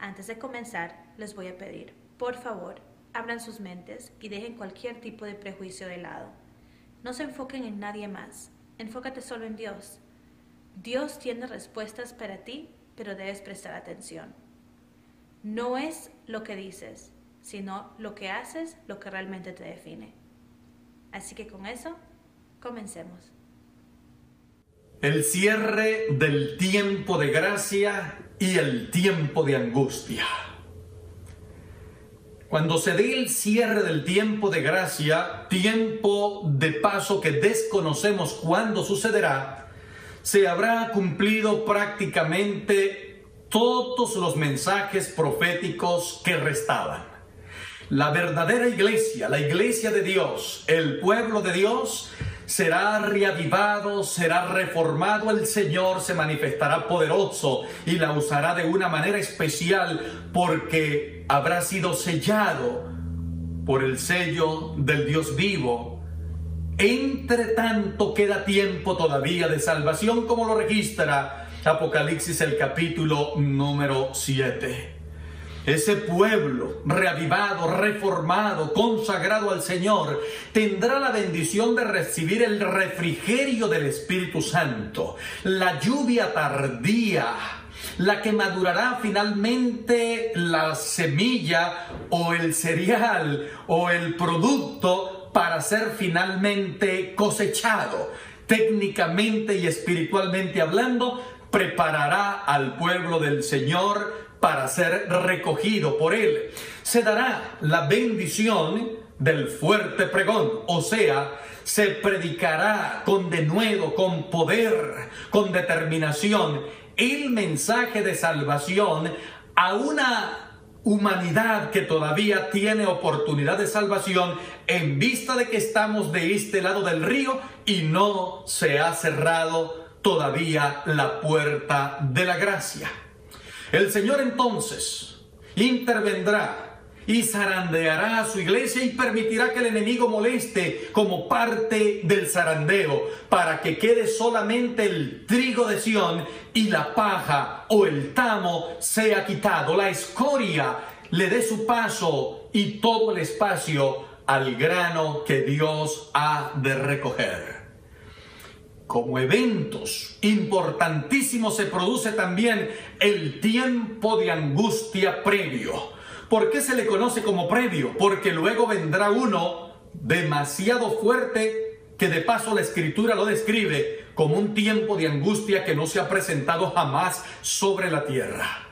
Antes de comenzar, les voy a pedir, por favor, abran sus mentes y dejen cualquier tipo de prejuicio de lado. No se enfoquen en nadie más, enfócate solo en Dios. Dios tiene respuestas para ti, pero debes prestar atención. No es lo que dices, sino lo que haces lo que realmente te define. Así que con eso, comencemos. El cierre del tiempo de gracia y el tiempo de angustia. Cuando se dé el cierre del tiempo de gracia, tiempo de paso que desconocemos cuándo sucederá, se habrá cumplido prácticamente todos los mensajes proféticos que restaban. La verdadera iglesia, la iglesia de Dios, el pueblo de Dios, será reavivado, será reformado, el Señor se manifestará poderoso y la usará de una manera especial porque habrá sido sellado por el sello del Dios vivo. Entre tanto queda tiempo todavía de salvación como lo registra Apocalipsis el capítulo número 7. Ese pueblo reavivado, reformado, consagrado al Señor, tendrá la bendición de recibir el refrigerio del Espíritu Santo, la lluvia tardía, la que madurará finalmente la semilla o el cereal o el producto para ser finalmente cosechado. Técnicamente y espiritualmente hablando, preparará al pueblo del Señor para ser recogido por él. Se dará la bendición del fuerte pregón, o sea, se predicará con denuedo, con poder, con determinación el mensaje de salvación a una humanidad que todavía tiene oportunidad de salvación en vista de que estamos de este lado del río y no se ha cerrado todavía la puerta de la gracia. El Señor entonces intervendrá y zarandeará a su iglesia y permitirá que el enemigo moleste como parte del zarandeo para que quede solamente el trigo de Sión y la paja o el tamo sea quitado, la escoria le dé su paso y todo el espacio al grano que Dios ha de recoger como eventos importantísimos se produce también el tiempo de angustia previo. ¿Por qué se le conoce como previo? Porque luego vendrá uno demasiado fuerte que de paso la escritura lo describe como un tiempo de angustia que no se ha presentado jamás sobre la tierra.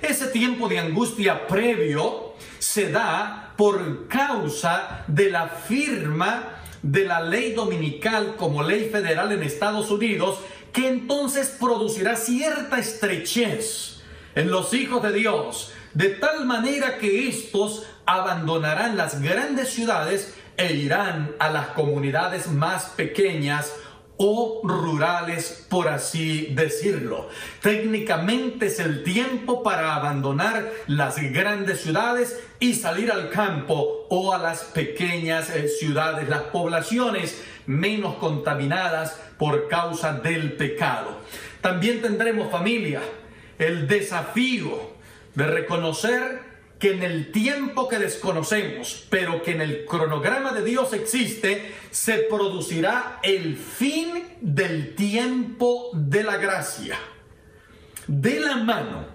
Ese tiempo de angustia previo se da por causa de la firma de la ley dominical como ley federal en Estados Unidos, que entonces producirá cierta estrechez en los hijos de Dios, de tal manera que estos abandonarán las grandes ciudades e irán a las comunidades más pequeñas o rurales, por así decirlo. Técnicamente es el tiempo para abandonar las grandes ciudades y salir al campo o a las pequeñas eh, ciudades, las poblaciones menos contaminadas por causa del pecado. También tendremos familia, el desafío de reconocer que en el tiempo que desconocemos, pero que en el cronograma de Dios existe, se producirá el fin del tiempo de la gracia. De la mano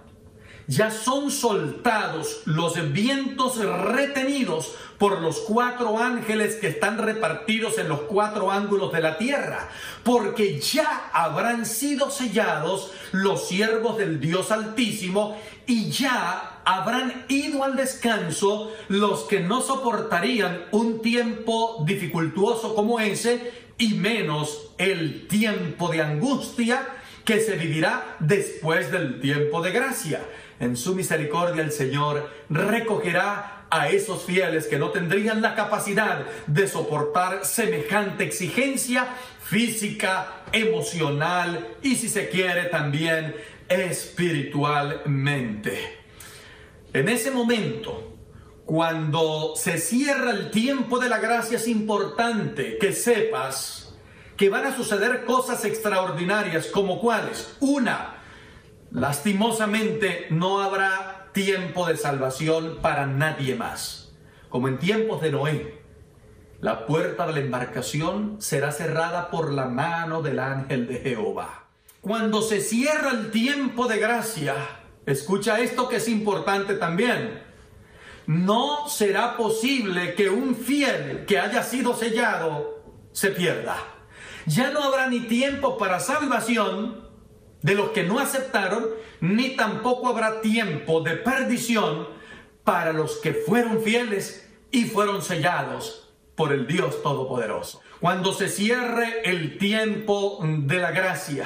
ya son soltados los vientos retenidos por los cuatro ángeles que están repartidos en los cuatro ángulos de la tierra, porque ya habrán sido sellados los siervos del Dios Altísimo y ya habrán ido al descanso los que no soportarían un tiempo dificultuoso como ese y menos el tiempo de angustia que se vivirá después del tiempo de gracia. En su misericordia el Señor recogerá a esos fieles que no tendrían la capacidad de soportar semejante exigencia física, emocional y si se quiere también espiritualmente. En ese momento, cuando se cierra el tiempo de la gracia, es importante que sepas que van a suceder cosas extraordinarias como cuáles. Una, lastimosamente no habrá tiempo de salvación para nadie más. Como en tiempos de Noé, la puerta de la embarcación será cerrada por la mano del ángel de Jehová. Cuando se cierra el tiempo de gracia, escucha esto que es importante también. No será posible que un fiel que haya sido sellado se pierda. Ya no habrá ni tiempo para salvación de los que no aceptaron, ni tampoco habrá tiempo de perdición para los que fueron fieles y fueron sellados por el Dios Todopoderoso. Cuando se cierre el tiempo de la gracia,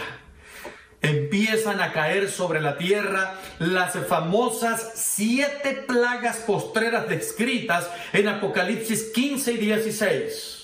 empiezan a caer sobre la tierra las famosas siete plagas postreras descritas en Apocalipsis 15 y 16.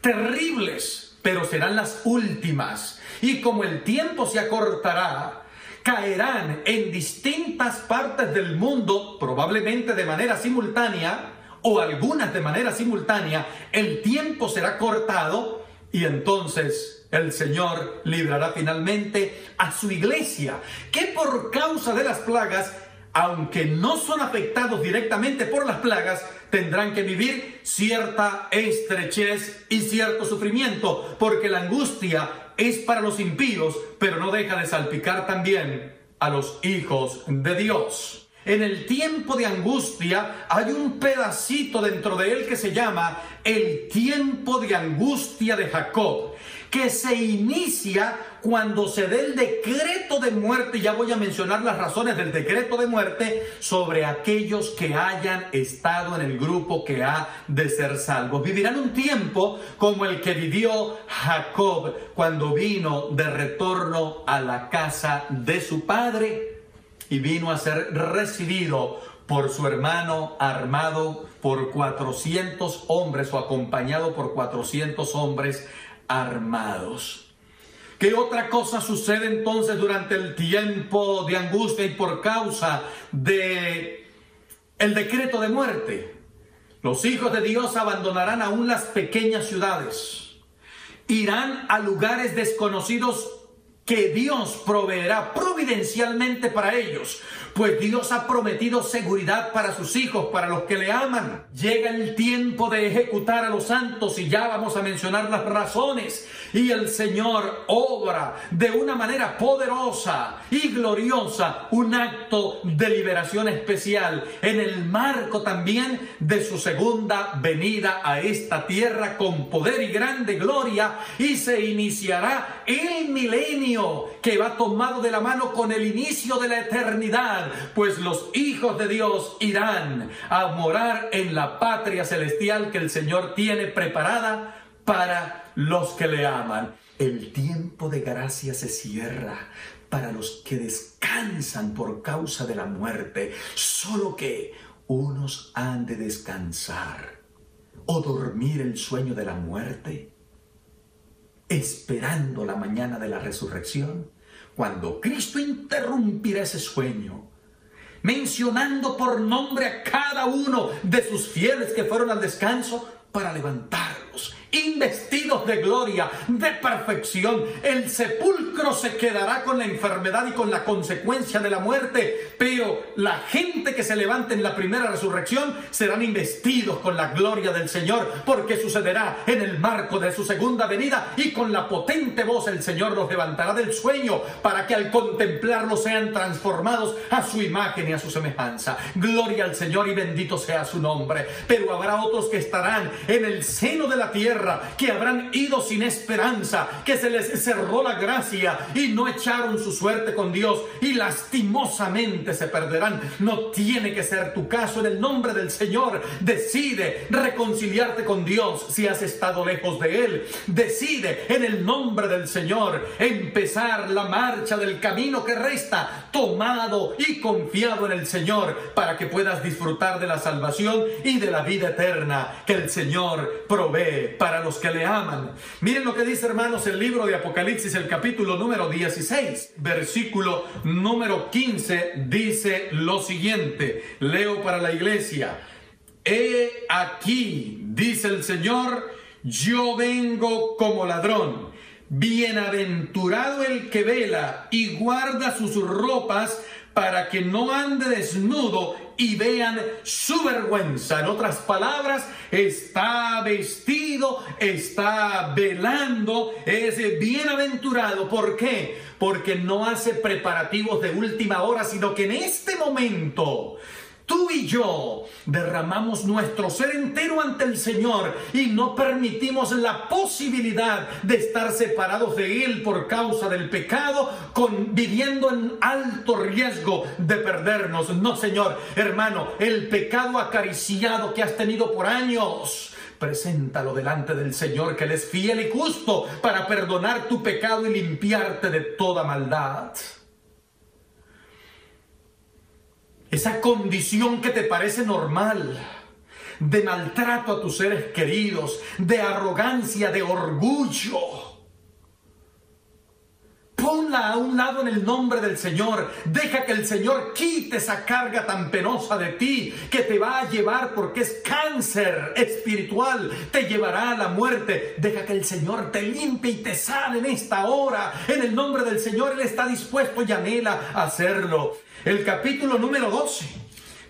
Terribles, pero serán las últimas. Y como el tiempo se acortará, caerán en distintas partes del mundo, probablemente de manera simultánea, o algunas de manera simultánea, el tiempo será cortado y entonces el Señor librará finalmente a su iglesia, que por causa de las plagas, aunque no son afectados directamente por las plagas, tendrán que vivir cierta estrechez y cierto sufrimiento, porque la angustia es para los impíos, pero no deja de salpicar también a los hijos de Dios. En el tiempo de angustia hay un pedacito dentro de él que se llama el tiempo de angustia de Jacob, que se inicia cuando se dé el decreto de muerte, ya voy a mencionar las razones del decreto de muerte, sobre aquellos que hayan estado en el grupo que ha de ser salvos. Vivirán un tiempo como el que vivió Jacob cuando vino de retorno a la casa de su padre y vino a ser recibido por su hermano armado por 400 hombres o acompañado por 400 hombres armados. ¿Qué otra cosa sucede entonces durante el tiempo de angustia y por causa de el decreto de muerte? Los hijos de Dios abandonarán aún las pequeñas ciudades. Irán a lugares desconocidos que Dios proveerá providencialmente para ellos, pues Dios ha prometido seguridad para sus hijos, para los que le aman. Llega el tiempo de ejecutar a los santos y ya vamos a mencionar las razones. Y el Señor obra de una manera poderosa y gloriosa un acto de liberación especial en el marco también de su segunda venida a esta tierra con poder y grande gloria y se iniciará el milenio que va tomado de la mano con el inicio de la eternidad, pues los hijos de Dios irán a morar en la patria celestial que el Señor tiene preparada para los que le aman. El tiempo de gracia se cierra para los que descansan por causa de la muerte, solo que unos han de descansar o dormir el sueño de la muerte esperando la mañana de la resurrección, cuando Cristo interrumpirá ese sueño, mencionando por nombre a cada uno de sus fieles que fueron al descanso para levantarlos investidos de gloria, de perfección. El sepulcro se quedará con la enfermedad y con la consecuencia de la muerte, pero la gente que se levante en la primera resurrección serán investidos con la gloria del Señor, porque sucederá en el marco de su segunda venida y con la potente voz el Señor los levantará del sueño para que al contemplarlo sean transformados a su imagen y a su semejanza. Gloria al Señor y bendito sea su nombre. Pero habrá otros que estarán en el seno de la que habrán ido sin esperanza, que se les cerró la gracia y no echaron su suerte con Dios y lastimosamente se perderán. No tiene que ser tu caso en el nombre del Señor. Decide reconciliarte con Dios si has estado lejos de Él. Decide en el nombre del Señor empezar la marcha del camino que resta, tomado y confiado en el Señor, para que puedas disfrutar de la salvación y de la vida eterna que el Señor provee para para los que le aman. Miren lo que dice, hermanos, el libro de Apocalipsis, el capítulo número 16, versículo número 15, dice lo siguiente. Leo para la iglesia. He aquí, dice el Señor, yo vengo como ladrón. Bienaventurado el que vela y guarda sus ropas para que no ande desnudo y vean su vergüenza. En otras palabras, está vestido, está velando, es bienaventurado. ¿Por qué? Porque no hace preparativos de última hora, sino que en este momento Tú y yo derramamos nuestro ser entero ante el Señor y no permitimos la posibilidad de estar separados de Él por causa del pecado, con, viviendo en alto riesgo de perdernos. No, Señor, hermano, el pecado acariciado que has tenido por años. Preséntalo delante del Señor, que Él es fiel y justo para perdonar tu pecado y limpiarte de toda maldad. Esa condición que te parece normal, de maltrato a tus seres queridos, de arrogancia, de orgullo. Ponla a un lado en el nombre del Señor. Deja que el Señor quite esa carga tan penosa de ti que te va a llevar porque es cáncer espiritual. Te llevará a la muerte. Deja que el Señor te limpie y te sane en esta hora. En el nombre del Señor Él está dispuesto y anhela hacerlo. El capítulo número 12,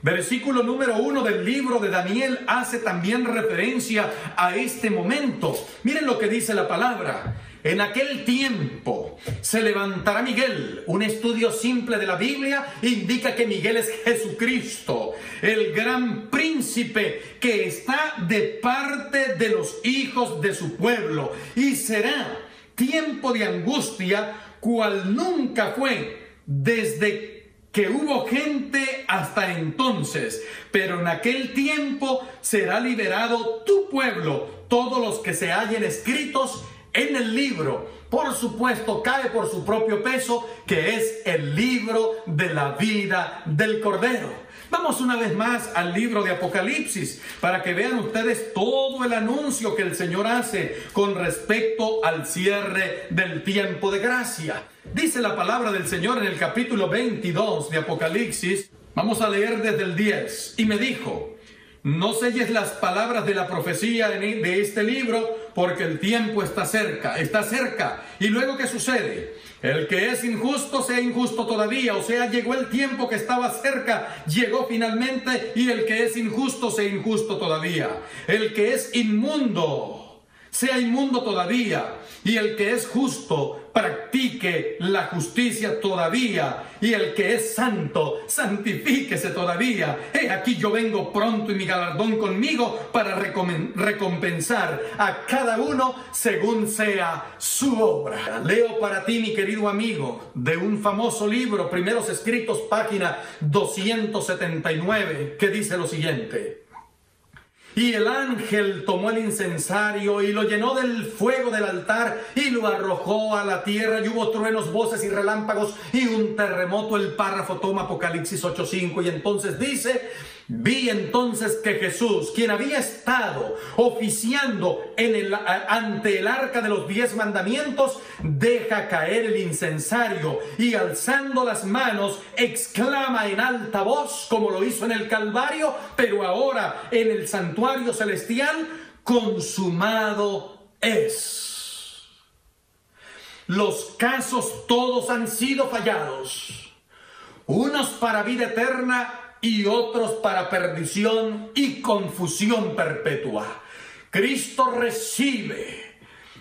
versículo número 1 del libro de Daniel hace también referencia a este momento. Miren lo que dice la palabra. En aquel tiempo se levantará Miguel. Un estudio simple de la Biblia indica que Miguel es Jesucristo, el gran príncipe que está de parte de los hijos de su pueblo. Y será tiempo de angustia cual nunca fue desde que hubo gente hasta entonces, pero en aquel tiempo será liberado tu pueblo, todos los que se hallen escritos en el libro. Por supuesto, cae por su propio peso, que es el libro de la vida del Cordero. Vamos una vez más al libro de Apocalipsis para que vean ustedes todo el anuncio que el Señor hace con respecto al cierre del tiempo de gracia. Dice la palabra del Señor en el capítulo 22 de Apocalipsis. Vamos a leer desde el 10. Y me dijo, no selles las palabras de la profecía de este libro porque el tiempo está cerca, está cerca. ¿Y luego qué sucede? El que es injusto sea injusto todavía, o sea, llegó el tiempo que estaba cerca, llegó finalmente, y el que es injusto sea injusto todavía. El que es inmundo sea inmundo todavía, y el que es justo practique la justicia todavía, y el que es santo santifíquese todavía. He aquí yo vengo pronto y mi galardón conmigo para recompensar a cada uno según sea su obra. Leo para ti, mi querido amigo, de un famoso libro, primeros escritos, página 279, que dice lo siguiente. Y el ángel tomó el incensario y lo llenó del fuego del altar y lo arrojó a la tierra y hubo truenos, voces y relámpagos y un terremoto. El párrafo toma Apocalipsis 8.5 y entonces dice, Vi entonces que Jesús, quien había estado oficiando ante el arca de los diez mandamientos, deja caer el incensario y alzando las manos exclama en alta voz, como lo hizo en el Calvario, pero ahora en el santuario celestial, consumado es. Los casos todos han sido fallados, unos para vida eterna y otros para perdición y confusión perpetua. Cristo recibe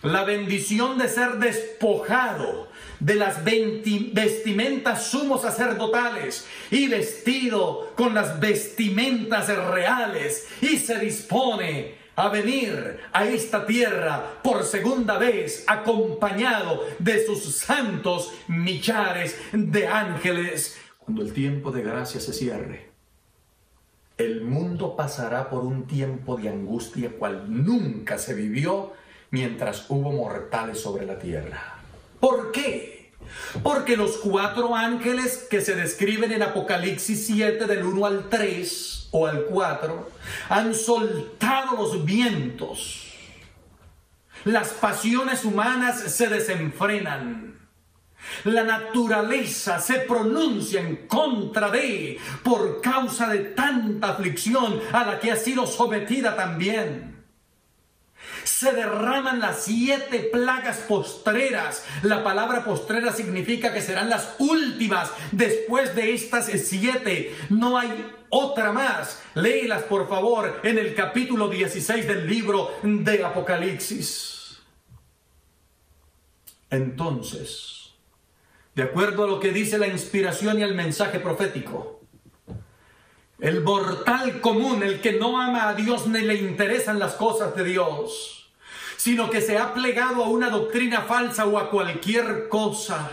la bendición de ser despojado de las vestimentas sumos sacerdotales y vestido con las vestimentas reales y se dispone a venir a esta tierra por segunda vez acompañado de sus santos millares de ángeles cuando el tiempo de gracia se cierre el mundo pasará por un tiempo de angustia cual nunca se vivió mientras hubo mortales sobre la tierra. ¿Por qué? Porque los cuatro ángeles que se describen en Apocalipsis 7 del 1 al 3 o al 4 han soltado los vientos. Las pasiones humanas se desenfrenan. La naturaleza se pronuncia en contra de por causa de tanta aflicción a la que ha sido sometida también. se derraman las siete plagas postreras. La palabra postrera significa que serán las últimas. Después de estas siete, no hay otra más. Léelas por favor en el capítulo 16 del libro de Apocalipsis. Entonces, de acuerdo a lo que dice la inspiración y el mensaje profético, el mortal común, el que no ama a Dios ni le interesan las cosas de Dios, sino que se ha plegado a una doctrina falsa o a cualquier cosa,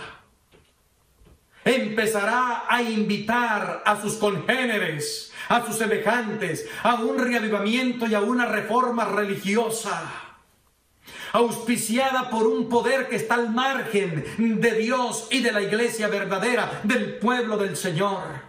empezará a invitar a sus congéneres, a sus semejantes, a un reavivamiento y a una reforma religiosa auspiciada por un poder que está al margen de Dios y de la iglesia verdadera, del pueblo del Señor.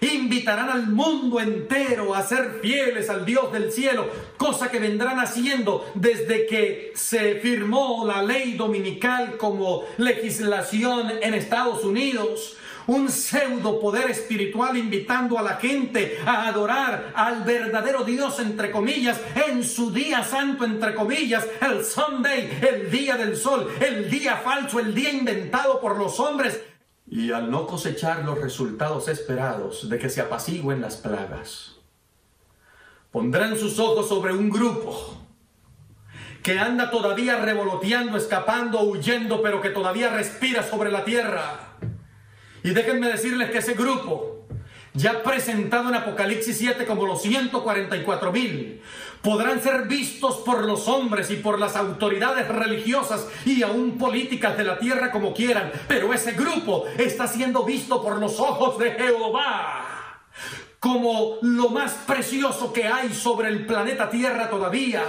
Invitarán al mundo entero a ser fieles al Dios del cielo, cosa que vendrán haciendo desde que se firmó la ley dominical como legislación en Estados Unidos. Un pseudo poder espiritual invitando a la gente a adorar al verdadero Dios, entre comillas, en su día santo, entre comillas, el Sunday, el día del sol, el día falso, el día inventado por los hombres y al no cosechar los resultados esperados de que se apacigüen las plagas, pondrán sus ojos sobre un grupo que anda todavía revoloteando, escapando, huyendo, pero que todavía respira sobre la tierra. Y déjenme decirles que ese grupo, ya presentado en Apocalipsis 7 como los 144 mil, podrán ser vistos por los hombres y por las autoridades religiosas y aún políticas de la tierra como quieran, pero ese grupo está siendo visto por los ojos de Jehová como lo más precioso que hay sobre el planeta Tierra todavía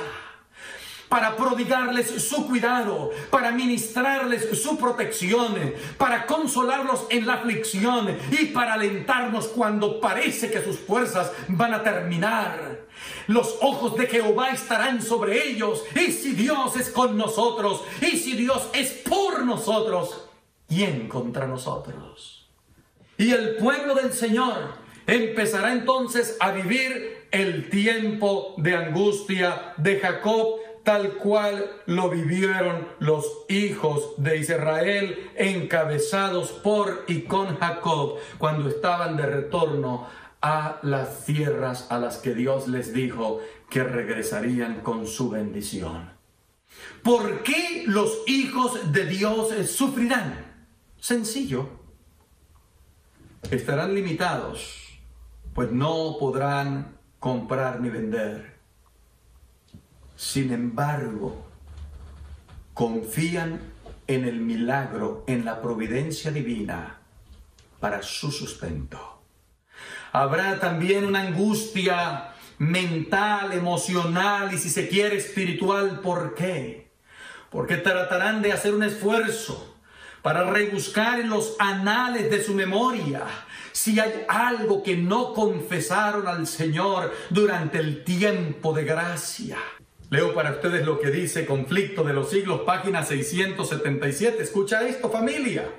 para prodigarles su cuidado, para ministrarles su protección, para consolarlos en la aflicción y para alentarnos cuando parece que sus fuerzas van a terminar. Los ojos de Jehová estarán sobre ellos. Y si Dios es con nosotros, y si Dios es por nosotros, ¿quién contra nosotros? Y el pueblo del Señor empezará entonces a vivir el tiempo de angustia de Jacob tal cual lo vivieron los hijos de Israel encabezados por y con Jacob cuando estaban de retorno a las tierras a las que Dios les dijo que regresarían con su bendición. ¿Por qué los hijos de Dios sufrirán? Sencillo. Estarán limitados, pues no podrán comprar ni vender. Sin embargo, confían en el milagro, en la providencia divina para su sustento. Habrá también una angustia mental, emocional y si se quiere espiritual. ¿Por qué? Porque tratarán de hacer un esfuerzo para rebuscar en los anales de su memoria si hay algo que no confesaron al Señor durante el tiempo de gracia. Leo para ustedes lo que dice Conflicto de los siglos, página 677. Escucha esto, familia.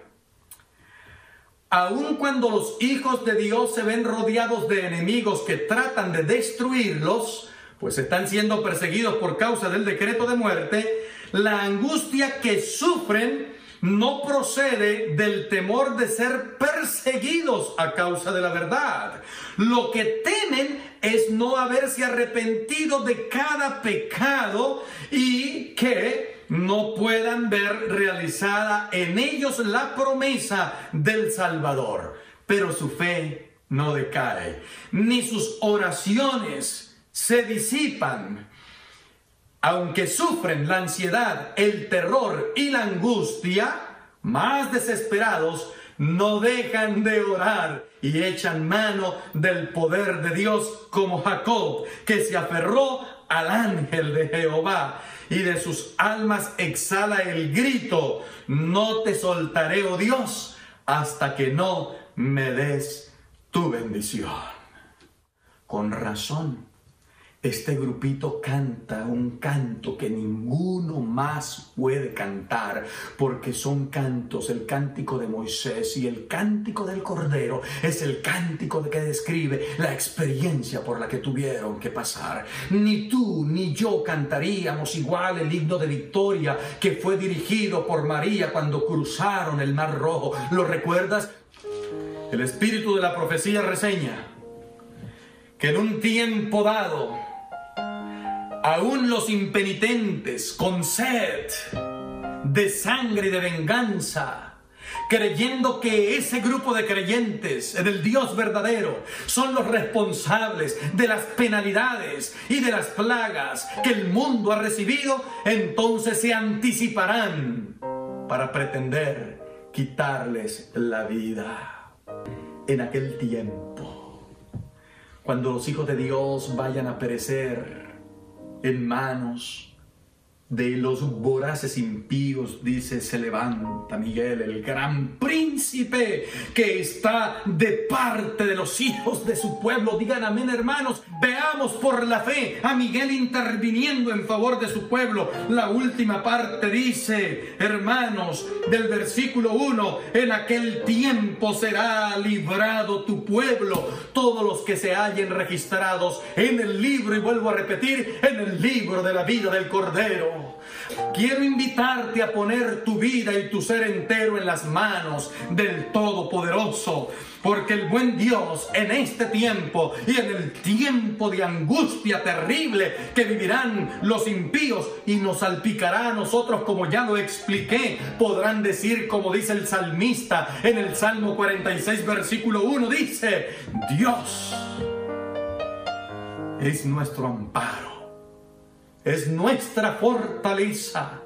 Aun cuando los hijos de Dios se ven rodeados de enemigos que tratan de destruirlos, pues están siendo perseguidos por causa del decreto de muerte, la angustia que sufren no procede del temor de ser perseguidos a causa de la verdad. Lo que temen es no haberse arrepentido de cada pecado y que no puedan ver realizada en ellos la promesa del Salvador. Pero su fe no decae, ni sus oraciones se disipan. Aunque sufren la ansiedad, el terror y la angustia, más desesperados, no dejan de orar y echan mano del poder de Dios como Jacob, que se aferró al ángel de Jehová y de sus almas exhala el grito, no te soltaré, oh Dios, hasta que no me des tu bendición. Con razón, este grupito canta un canto que ninguno más puede cantar, porque son cantos, el cántico de Moisés y el cántico del Cordero es el cántico que describe la experiencia por la que tuvieron que pasar. Ni tú ni yo cantaríamos igual el himno de victoria que fue dirigido por María cuando cruzaron el Mar Rojo. ¿Lo recuerdas? El espíritu de la profecía reseña que en un tiempo dado, aún los impenitentes con sed de sangre y de venganza, creyendo que ese grupo de creyentes en el Dios verdadero son los responsables de las penalidades y de las plagas que el mundo ha recibido, entonces se anticiparán para pretender quitarles la vida. En aquel tiempo, cuando los hijos de Dios vayan a perecer, en manos de los voraces impíos, dice, se levanta Miguel, el gran príncipe que está de parte de los hijos de su pueblo. Digan amén, hermanos. Veamos por la fe a Miguel interviniendo en favor de su pueblo. La última parte dice, hermanos, del versículo 1, en aquel tiempo será librado tu pueblo, todos los que se hallen registrados en el libro, y vuelvo a repetir, en el libro de la vida del Cordero. Quiero invitarte a poner tu vida y tu ser entero en las manos del Todopoderoso, porque el buen Dios en este tiempo y en el tiempo de angustia terrible que vivirán los impíos y nos salpicará a nosotros como ya lo expliqué, podrán decir como dice el salmista en el Salmo 46 versículo 1, dice, Dios es nuestro amparo es nuestra fortaleza,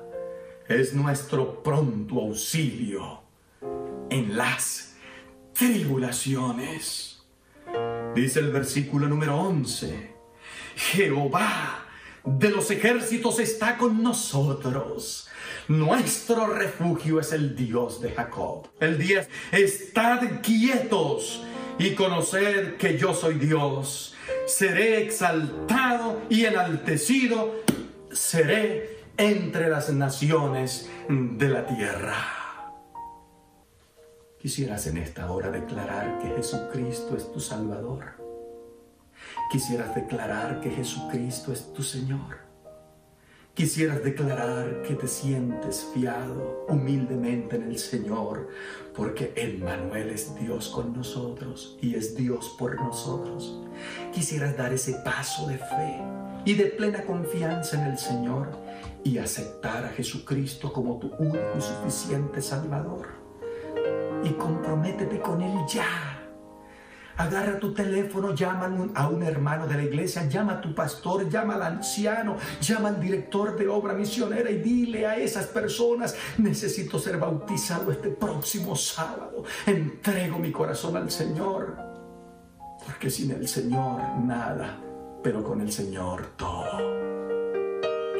es nuestro pronto auxilio en las tribulaciones. Dice el versículo número 11, Jehová de los ejércitos está con nosotros. Nuestro refugio es el Dios de Jacob. El 10, estad quietos y conoced que yo soy Dios. Seré exaltado y enaltecido seré entre las naciones de la tierra. Quisieras en esta hora declarar que Jesucristo es tu Salvador. Quisieras declarar que Jesucristo es tu Señor. Quisieras declarar que te sientes fiado humildemente en el Señor, porque Emmanuel es Dios con nosotros y es Dios por nosotros. Quisieras dar ese paso de fe y de plena confianza en el Señor y aceptar a Jesucristo como tu único y suficiente Salvador. Y comprométete con Él ya. Agarra tu teléfono, llama a un hermano de la iglesia, llama a tu pastor, llama al anciano, llama al director de obra misionera y dile a esas personas, necesito ser bautizado este próximo sábado. Entrego mi corazón al Señor, porque sin el Señor nada pero con el Señor todo.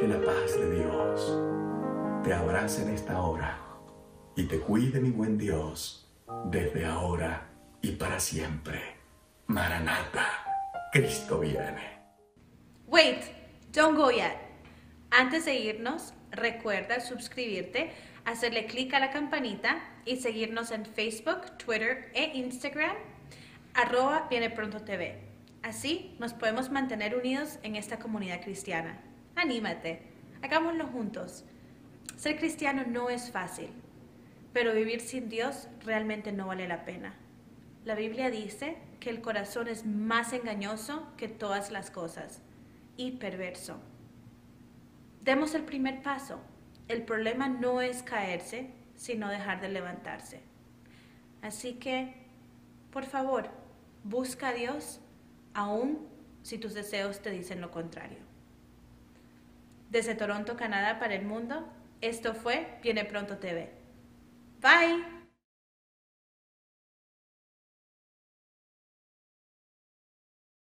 Que la paz de Dios te abrace en esta hora y te cuide, mi buen Dios, desde ahora y para siempre. Maranata, Cristo viene. Wait, don't go yet. Antes de irnos, recuerda suscribirte, hacerle clic a la campanita y seguirnos en Facebook, Twitter e Instagram, arroba viene TV. Así nos podemos mantener unidos en esta comunidad cristiana. Anímate, hagámoslo juntos. Ser cristiano no es fácil, pero vivir sin Dios realmente no vale la pena. La Biblia dice que el corazón es más engañoso que todas las cosas y perverso. Demos el primer paso. El problema no es caerse, sino dejar de levantarse. Así que, por favor, busca a Dios aun si tus deseos te dicen lo contrario. Desde Toronto, Canadá, para el mundo, esto fue Viene Pronto TV. Bye.